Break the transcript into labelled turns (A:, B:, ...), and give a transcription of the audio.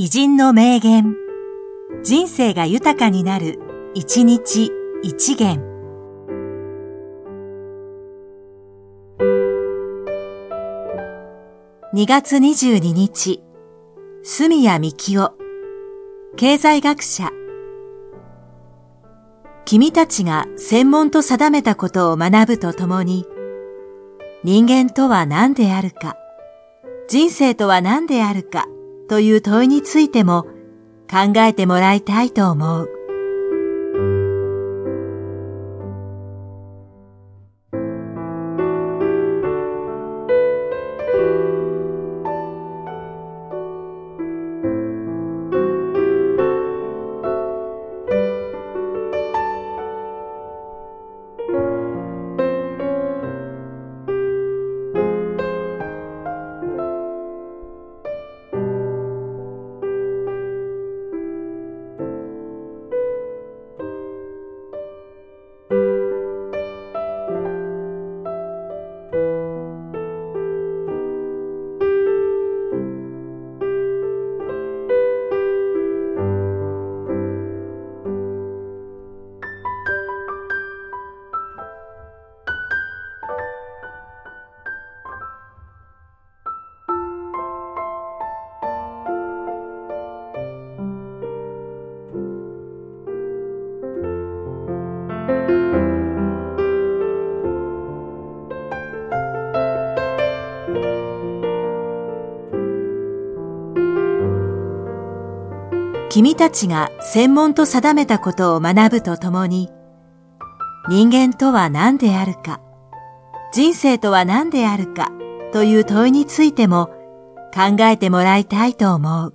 A: 偉人の名言。人生が豊かになる、一日一元。2月22日、住谷幹夫、経済学者。君たちが専門と定めたことを学ぶとともに、人間とは何であるか、人生とは何であるか、という問いについても考えてもらいたいと思う。君たちが専門と定めたことを学ぶとともに、人間とは何であるか、人生とは何であるかという問いについても考えてもらいたいと思う。